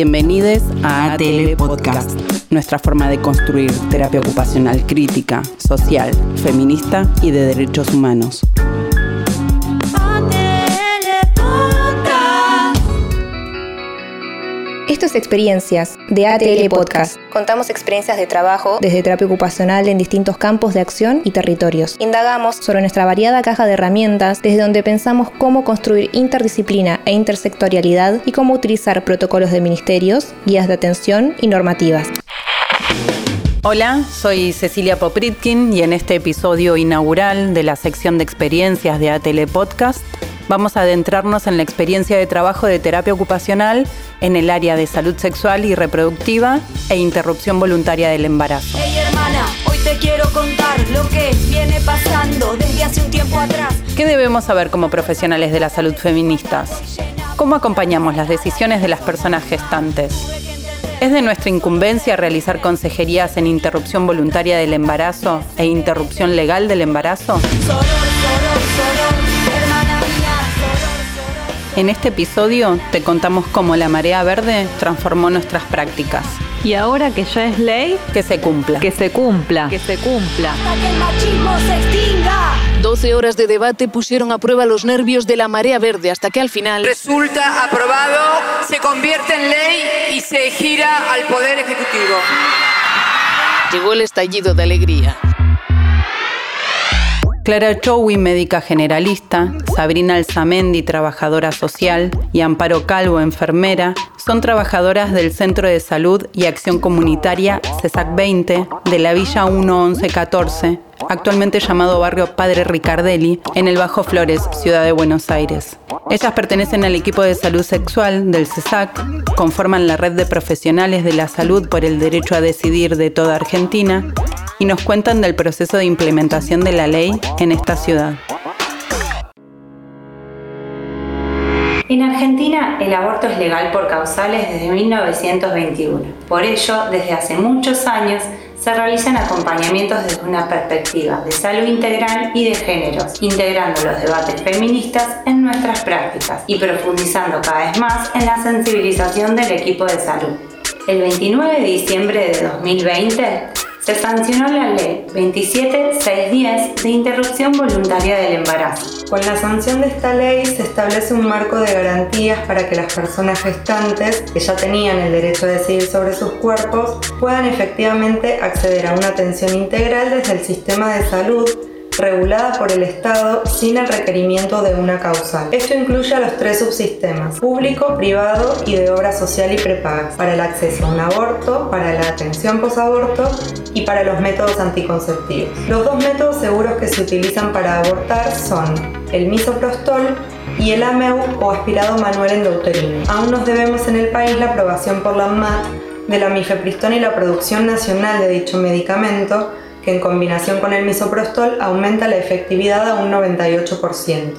Bienvenidos a ATL Podcast, nuestra forma de construir terapia ocupacional crítica, social, feminista y de derechos humanos. Esto es Experiencias de ATL Podcast. Contamos experiencias de trabajo desde terapia ocupacional en distintos campos de acción y territorios. Indagamos sobre nuestra variada caja de herramientas desde donde pensamos cómo construir interdisciplina e intersectorialidad y cómo utilizar protocolos de ministerios, guías de atención y normativas. Hola, soy Cecilia Popritkin y en este episodio inaugural de la sección de experiencias de ATL Podcast vamos a adentrarnos en la experiencia de trabajo de terapia ocupacional en el área de salud sexual y reproductiva e interrupción voluntaria del embarazo. Hey hermana, hoy te quiero contar lo que viene pasando desde hace un tiempo atrás. ¿Qué debemos saber como profesionales de la salud feministas? ¿Cómo acompañamos las decisiones de las personas gestantes? ¿Es de nuestra incumbencia realizar consejerías en interrupción voluntaria del embarazo e interrupción legal del embarazo? En este episodio te contamos cómo la marea verde transformó nuestras prácticas. Y ahora que ya es ley, Que se cumpla. que se cumpla, que se cumpla. Hasta que el machismo se extinga. 12 horas de debate pusieron a prueba los nervios de la marea verde hasta que al final Resulta aprobado, se convierte en ley y se gira al Poder Ejecutivo. llegó el estallido de alegría. Clara Chowi, médica generalista, Sabrina Alzamendi, trabajadora social, y Amparo Calvo, enfermera, son trabajadoras del Centro de Salud y Acción Comunitaria CESAC 20 de la Villa 1114, actualmente llamado Barrio Padre Ricardelli, en el Bajo Flores, Ciudad de Buenos Aires. Ellas pertenecen al equipo de salud sexual del CESAC, conforman la red de profesionales de la salud por el derecho a decidir de toda Argentina y nos cuentan del proceso de implementación de la ley en esta ciudad. El aborto es legal por causales desde 1921. Por ello, desde hace muchos años se realizan acompañamientos desde una perspectiva de salud integral y de géneros, integrando los debates feministas en nuestras prácticas y profundizando cada vez más en la sensibilización del equipo de salud. El 29 de diciembre de 2020 se sancionó la ley 27610 de interrupción voluntaria del embarazo. Con la sanción de esta ley se establece un marco de garantías para que las personas gestantes, que ya tenían el derecho a decidir sobre sus cuerpos, puedan efectivamente acceder a una atención integral desde el sistema de salud regulada por el Estado sin el requerimiento de una causal. Esto incluye a los tres subsistemas, público, privado y de obra social y prepagas, para el acceso a un aborto, para la atención posaborto y para los métodos anticonceptivos. Los dos métodos seguros que se utilizan para abortar son el misoprostol y el AMEU o aspirado manual endouterino. Aún nos debemos en el país la aprobación por la ANMAT de la mifepristona y la producción nacional de dicho medicamento, en combinación con el misoprostol aumenta la efectividad a un 98%.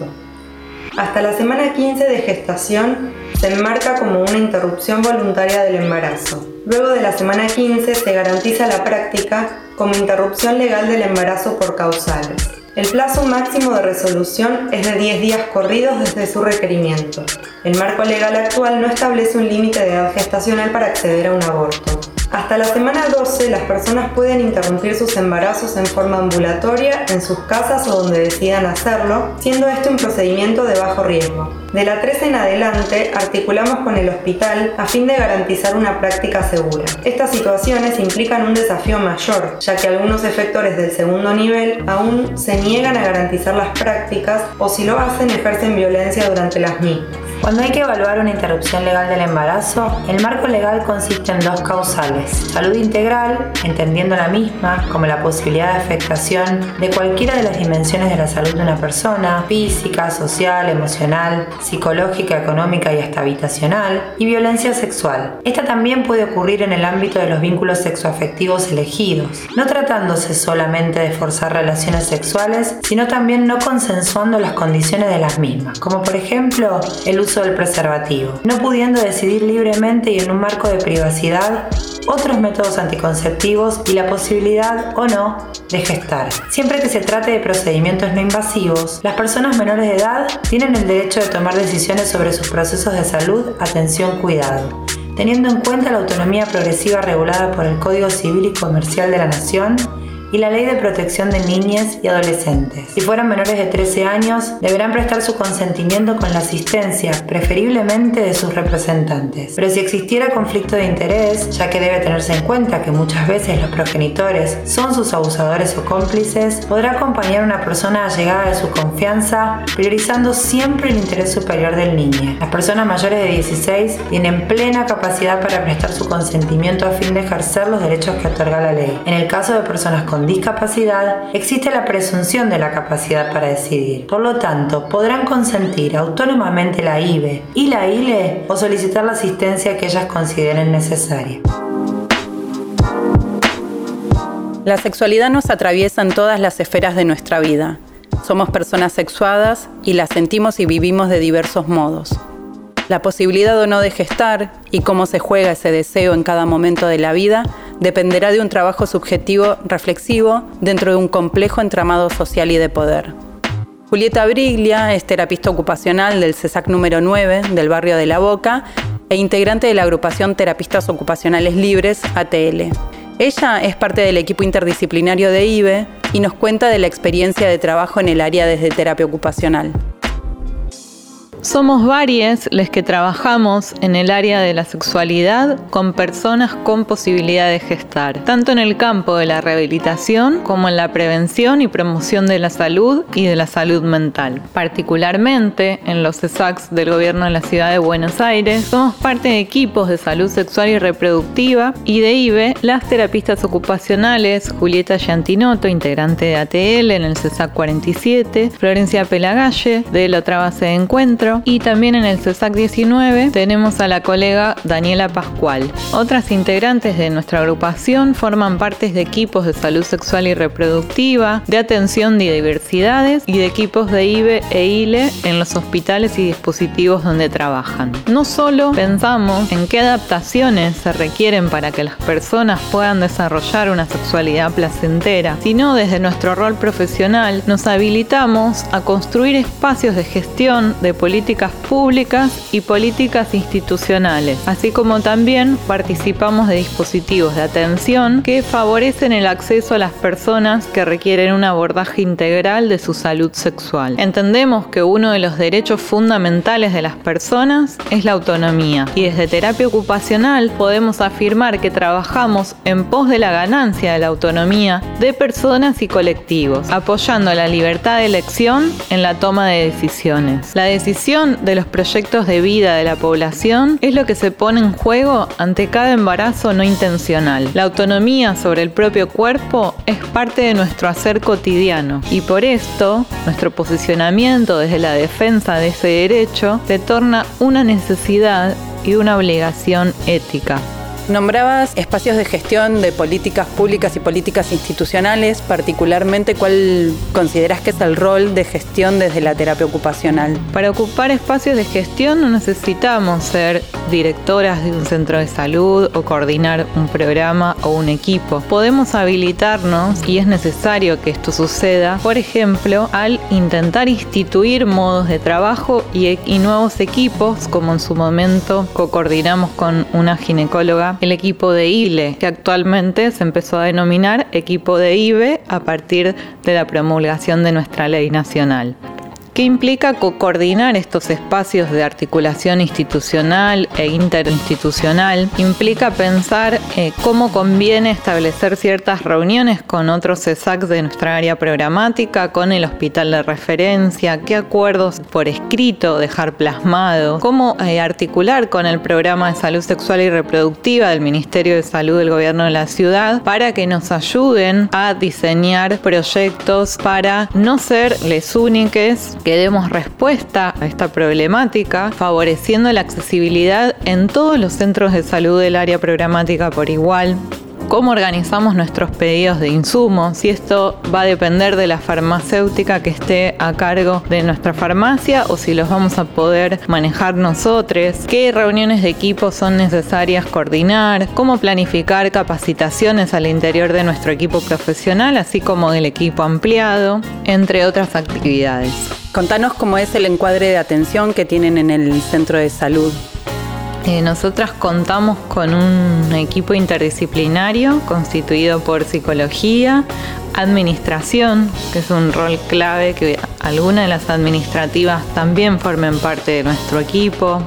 Hasta la semana 15 de gestación se enmarca como una interrupción voluntaria del embarazo. Luego de la semana 15 se garantiza la práctica como interrupción legal del embarazo por causales. El plazo máximo de resolución es de 10 días corridos desde su requerimiento. El marco legal actual no establece un límite de edad gestacional para acceder a un aborto. Hasta la semana 12 las personas pueden interrumpir sus embarazos en forma ambulatoria en sus casas o donde decidan hacerlo, siendo este un procedimiento de bajo riesgo. De la 13 en adelante articulamos con el hospital a fin de garantizar una práctica segura. Estas situaciones implican un desafío mayor, ya que algunos efectores del segundo nivel aún se niegan a garantizar las prácticas o si lo hacen ejercen violencia durante las mismas. Cuando hay que evaluar una interrupción legal del embarazo, el marco legal consiste en dos causales. Salud integral, entendiendo la misma como la posibilidad de afectación de cualquiera de las dimensiones de la salud de una persona, física, social, emocional, psicológica, económica y hasta habitacional, y violencia sexual. Esta también puede ocurrir en el ámbito de los vínculos sexoafectivos elegidos, no tratándose solamente de forzar relaciones sexuales, sino también no consensuando las condiciones de las mismas, como por ejemplo el uso del preservativo, no pudiendo decidir libremente y en un marco de privacidad otros métodos anticonceptivos y la posibilidad o no de gestar. Siempre que se trate de procedimientos no invasivos, las personas menores de edad tienen el derecho de tomar decisiones sobre sus procesos de salud, atención, cuidado teniendo en cuenta la autonomía progresiva regulada por el Código Civil y Comercial de la Nación y la Ley de Protección de Niñas y Adolescentes. Si fueran menores de 13 años, deberán prestar su consentimiento con la asistencia, preferiblemente de sus representantes. Pero si existiera conflicto de interés, ya que debe tenerse en cuenta que muchas veces los progenitores son sus abusadores o cómplices, podrá acompañar a una persona allegada de su confianza, priorizando siempre el interés superior del niño. Las personas mayores de 16 tienen plena capacidad para prestar su consentimiento a fin de ejercer los derechos que otorga la ley. En el caso de personas con discapacidad, existe la presunción de la capacidad para decidir. Por lo tanto, podrán consentir autónomamente la IBE y la ILE o solicitar la asistencia que ellas consideren necesaria. La sexualidad nos atraviesa en todas las esferas de nuestra vida. Somos personas sexuadas y la sentimos y vivimos de diversos modos. La posibilidad o no de gestar y cómo se juega ese deseo en cada momento de la vida dependerá de un trabajo subjetivo reflexivo dentro de un complejo entramado social y de poder. Julieta Briglia es terapista ocupacional del CESAC número 9 del barrio de La Boca e integrante de la agrupación Terapistas Ocupacionales Libres, ATL. Ella es parte del equipo interdisciplinario de IBE y nos cuenta de la experiencia de trabajo en el área desde terapia ocupacional. Somos varias las que trabajamos en el área de la sexualidad con personas con posibilidad de gestar, tanto en el campo de la rehabilitación como en la prevención y promoción de la salud y de la salud mental. Particularmente en los ESACs del gobierno de la ciudad de Buenos Aires, somos parte de equipos de salud sexual y reproductiva y de IBE, las terapistas ocupacionales Julieta Giantinotto, integrante de ATL en el CESAC 47, Florencia Pelagalle, de la otra base de encuentro, y también en el CESAC 19 tenemos a la colega Daniela Pascual. Otras integrantes de nuestra agrupación forman partes de equipos de salud sexual y reproductiva, de atención de diversidades y de equipos de IBE e ILE en los hospitales y dispositivos donde trabajan. No solo pensamos en qué adaptaciones se requieren para que las personas puedan desarrollar una sexualidad placentera, sino desde nuestro rol profesional nos habilitamos a construir espacios de gestión de políticas políticas públicas y políticas institucionales, así como también participamos de dispositivos de atención que favorecen el acceso a las personas que requieren un abordaje integral de su salud sexual. Entendemos que uno de los derechos fundamentales de las personas es la autonomía y desde terapia ocupacional podemos afirmar que trabajamos en pos de la ganancia de la autonomía de personas y colectivos, apoyando la libertad de elección en la toma de decisiones. La decisión de los proyectos de vida de la población es lo que se pone en juego ante cada embarazo no intencional. La autonomía sobre el propio cuerpo es parte de nuestro hacer cotidiano y por esto nuestro posicionamiento desde la defensa de ese derecho se torna una necesidad y una obligación ética. Nombrabas espacios de gestión de políticas públicas y políticas institucionales, particularmente cuál consideras que es el rol de gestión desde la terapia ocupacional. Para ocupar espacios de gestión no necesitamos ser directoras de un centro de salud o coordinar un programa o un equipo. Podemos habilitarnos y es necesario que esto suceda, por ejemplo, al intentar instituir modos de trabajo y, y nuevos equipos, como en su momento co-coordinamos con una ginecóloga el equipo de ILE, que actualmente se empezó a denominar equipo de IBE a partir de la promulgación de nuestra ley nacional. ¿Qué implica coordinar estos espacios de articulación institucional e interinstitucional? Implica pensar eh, cómo conviene establecer ciertas reuniones con otros ESAC de nuestra área programática, con el hospital de referencia, qué acuerdos por escrito dejar plasmado, cómo eh, articular con el programa de salud sexual y reproductiva del Ministerio de Salud del Gobierno de la Ciudad para que nos ayuden a diseñar proyectos para no ser les únicos que demos respuesta a esta problemática, favoreciendo la accesibilidad en todos los centros de salud del área programática por igual, cómo organizamos nuestros pedidos de insumos, si esto va a depender de la farmacéutica que esté a cargo de nuestra farmacia o si los vamos a poder manejar nosotros, qué reuniones de equipo son necesarias coordinar, cómo planificar capacitaciones al interior de nuestro equipo profesional, así como del equipo ampliado, entre otras actividades. Contanos cómo es el encuadre de atención que tienen en el centro de salud. Eh, nosotras contamos con un equipo interdisciplinario constituido por psicología, administración, que es un rol clave que algunas de las administrativas también formen parte de nuestro equipo,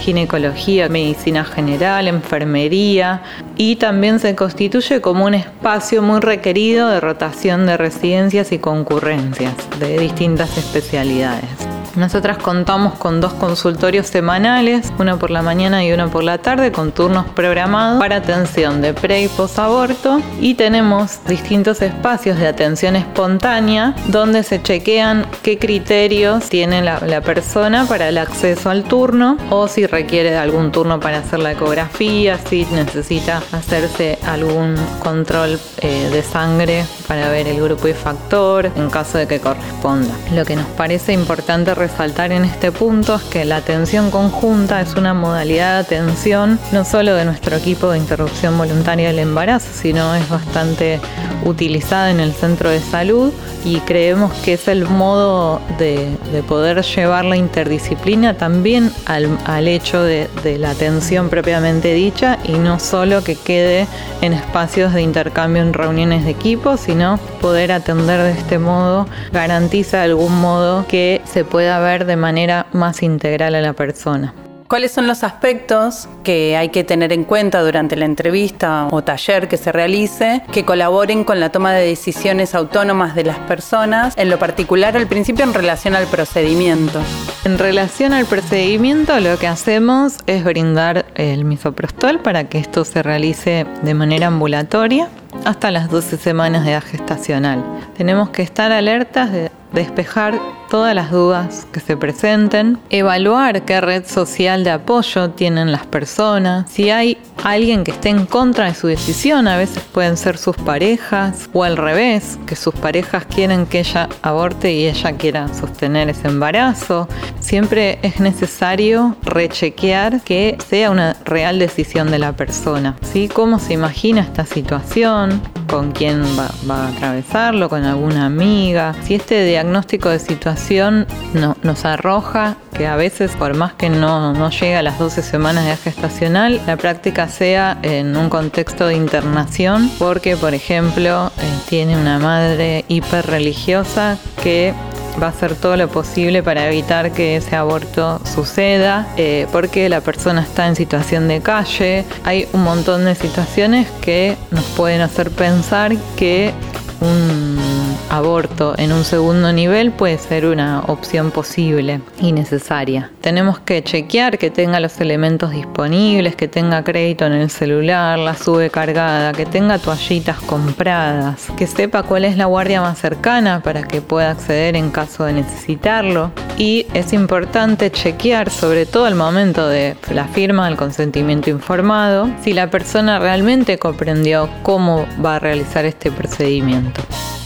ginecología, medicina general, enfermería y también se constituye como un espacio muy requerido de rotación de residencias y concurrencias de distintas especialidades. Nosotras contamos con dos consultorios semanales, uno por la mañana y uno por la tarde, con turnos programados para atención de pre y posaborto. Y tenemos distintos espacios de atención espontánea donde se chequean qué criterios tiene la, persona para el acceso al turno o si requiere de algún turno para hacer la ecografía, si necesita hacerse algún control eh, de sangre para ver el grupo y factor en caso de que corresponda. Lo que nos parece importante resaltar en este punto es que la atención conjunta es una modalidad de atención no solo de nuestro equipo de interrupción voluntaria del embarazo, sino es bastante utilizada en el centro de salud y creemos que es el modo de, poder llevar la interdisciplina también al, hecho de, de la atención propiamente dicha y no solo que quede en espacios de intercambio en reuniones de equipo, sino poder atender de este modo garantiza de algún modo que se pueda ver de manera más integral a la persona. ¿Cuáles son los aspectos que hay que tener en cuenta durante la entrevista o taller que se realice que colaboren con la toma de decisiones autónomas de las personas, en lo particular al principio en relación al procedimiento? En relación al procedimiento, lo que hacemos es brindar el misoprostol para que esto se realice de manera ambulatoria hasta las 12 semanas de edad gestacional. Tenemos que estar alertas de despejar todas las dudas que se presenten, evaluar qué red social de apoyo tienen las personas, si hay alguien que esté en contra de su decisión, a veces pueden ser sus parejas o al revés, que sus parejas quieren que ella aborte y ella quiera sostener ese embarazo. Siempre es necesario rechequear que sea una real decisión de la persona, ¿sí? ¿Cómo se imagina esta situación? ¿Con quién va, a atravesarlo? ¿Con alguna amiga? Si este diagnóstico de situación no, nos arroja que a veces, por más que no, no llega a las 12 semanas de gestacional, la práctica sea en un contexto de internación, porque, por ejemplo, eh, tiene una madre hiperreligiosa que va a hacer todo lo posible para evitar que ese aborto suceda, eh, porque la persona está en situación de calle. Hay un montón de situaciones que nos pueden hacer pensar que un aborto en un segundo nivel puede ser una opción posible y necesaria. Tenemos que chequear que tenga los elementos disponibles, que tenga crédito en el celular, la sube cargada, que tenga toallitas compradas, que sepa cuál es la guardia más cercana para que pueda acceder en caso de necesitarlo. Y es importante chequear, sobre todo al momento de la firma del consentimiento informado, si la persona realmente comprendió cómo va a realizar este procedimiento.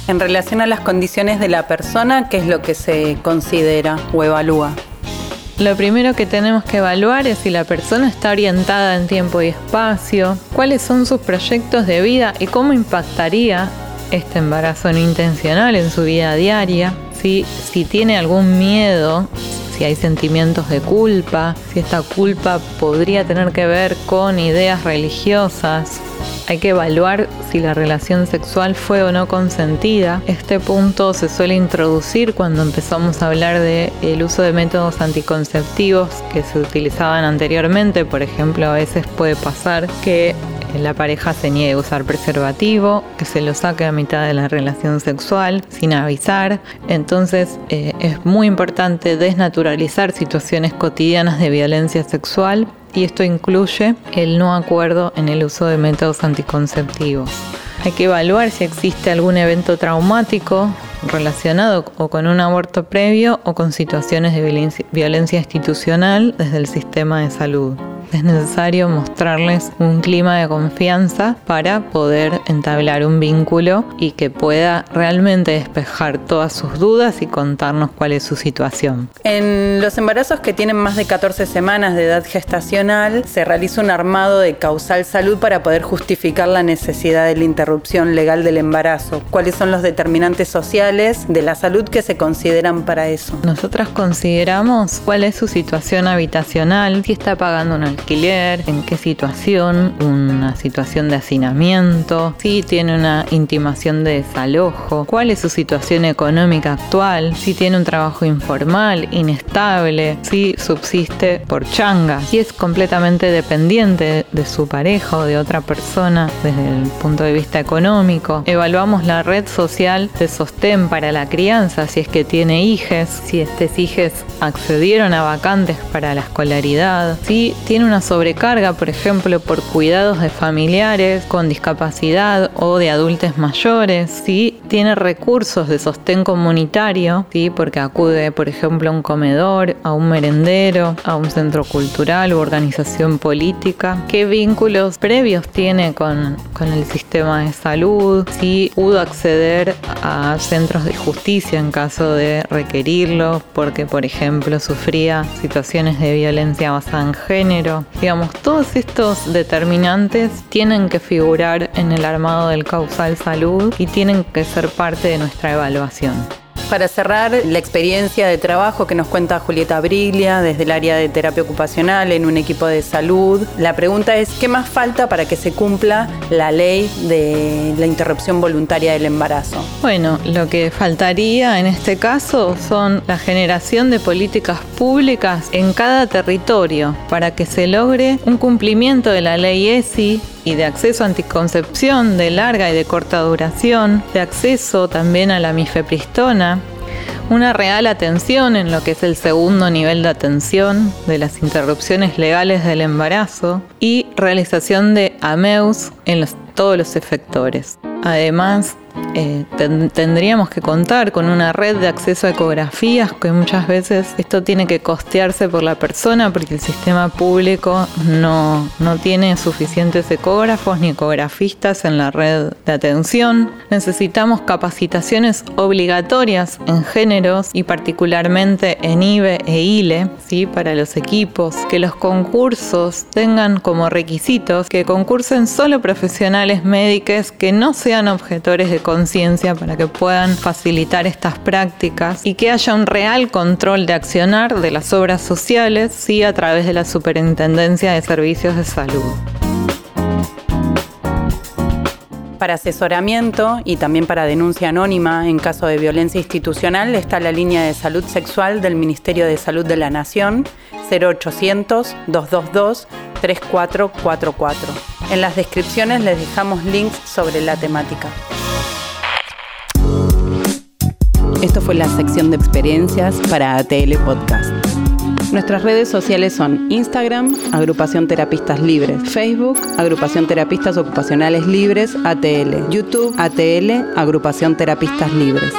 En relación a las condiciones de la persona, ¿qué es lo que se considera o evalúa? Lo primero que tenemos que evaluar es si la persona está orientada en tiempo y espacio, cuáles son sus proyectos de vida y cómo impactaría este embarazo no intencional en su vida diaria, si, si tiene algún miedo, si hay sentimientos de culpa, si esta culpa podría tener que ver con ideas religiosas, hay que evaluar si la relación sexual fue o no consentida. Este punto se suele introducir cuando empezamos a hablar del el uso de métodos anticonceptivos que se utilizaban anteriormente. Por ejemplo, a veces puede pasar que la pareja se niegue a usar preservativo, que se lo saque a mitad de la relación sexual sin avisar. Entonces eh, es muy importante desnaturalizar situaciones cotidianas de violencia sexual y esto incluye el no acuerdo en el uso de métodos anticonceptivos. Hay que evaluar si existe algún evento traumático relacionado o con un aborto previo o con situaciones de violencia, institucional desde el sistema de salud es necesario mostrarles un clima de confianza para poder entablar un vínculo y que pueda realmente despejar todas sus dudas y contarnos cuál es su situación. En los embarazos que tienen más de 14 semanas de edad gestacional, se realiza un armado de causal salud para poder justificar la necesidad de la interrupción legal del embarazo. ¿Cuáles son los determinantes sociales de la salud que se consideran para eso? Nosotras consideramos cuál es su situación habitacional, si está pagando un alquiler, en qué situación, una situación de hacinamiento, si tiene una intimación de desalojo, cuál es su situación económica actual, si tiene un trabajo informal, inestable, si subsiste por changa, si es completamente dependiente de su pareja o de otra persona desde el punto de vista económico. Evaluamos la red social de sostén para la crianza, si es que tiene hijes, si estos hijes accedieron a vacantes para la escolaridad, si tiene una sobrecarga, por ejemplo, por cuidados de familiares con discapacidad o de adultos mayores, si tiene recursos de sostén comunitario, ¿sí? porque acude, por ejemplo, a un comedor, a un merendero, a un centro cultural u organización política, qué vínculos previos tiene con, con el sistema de salud, si pudo acceder a centros de justicia en caso de requerirlo, porque, por ejemplo, sufría situaciones de violencia basada en género. Digamos, todos estos determinantes tienen que figurar en el armado del causal salud y tienen que ser parte de nuestra evaluación. Para cerrar la experiencia de trabajo que nos cuenta Julieta Briglia desde el área de terapia ocupacional en un equipo de salud, la pregunta es, ¿qué más falta para que se cumpla la ley de la interrupción voluntaria del embarazo? Bueno, lo que faltaría en este caso son la generación de políticas públicas en cada territorio para que se logre un cumplimiento de la ley ESI y de acceso a anticoncepción de larga y de corta duración, de acceso también a la mifepristona, una real atención en lo que es el segundo nivel de atención de las interrupciones legales del embarazo y realización de AMEUS en todos los efectores. Además, eh, tendríamos que contar con una red de acceso a ecografías, que muchas veces esto tiene que costearse por la persona porque el sistema público no, no tiene suficientes ecógrafos ni ecografistas en la red de atención. Necesitamos capacitaciones obligatorias en géneros y particularmente en IBE e ILE ¿sí? para los equipos, que los concursos tengan como requisitos que concursen solo profesionales médicos que no sean objetores de conciencia para que puedan facilitar estas prácticas y que haya un real control de accionar de las obras sociales, sí, a través de la Superintendencia de Servicios de Salud. Para asesoramiento y también para denuncia anónima en caso de violencia institucional está la línea de salud sexual del Ministerio de Salud de la Nación 0800-222-3444. En las descripciones les dejamos links sobre la temática. Esto fue la sección de experiencias para ATL Podcast. Nuestras redes sociales son Instagram, Agrupación Terapistas Libres, Facebook, Agrupación Terapistas Ocupacionales Libres, ATL, YouTube, ATL, Agrupación Terapistas Libres.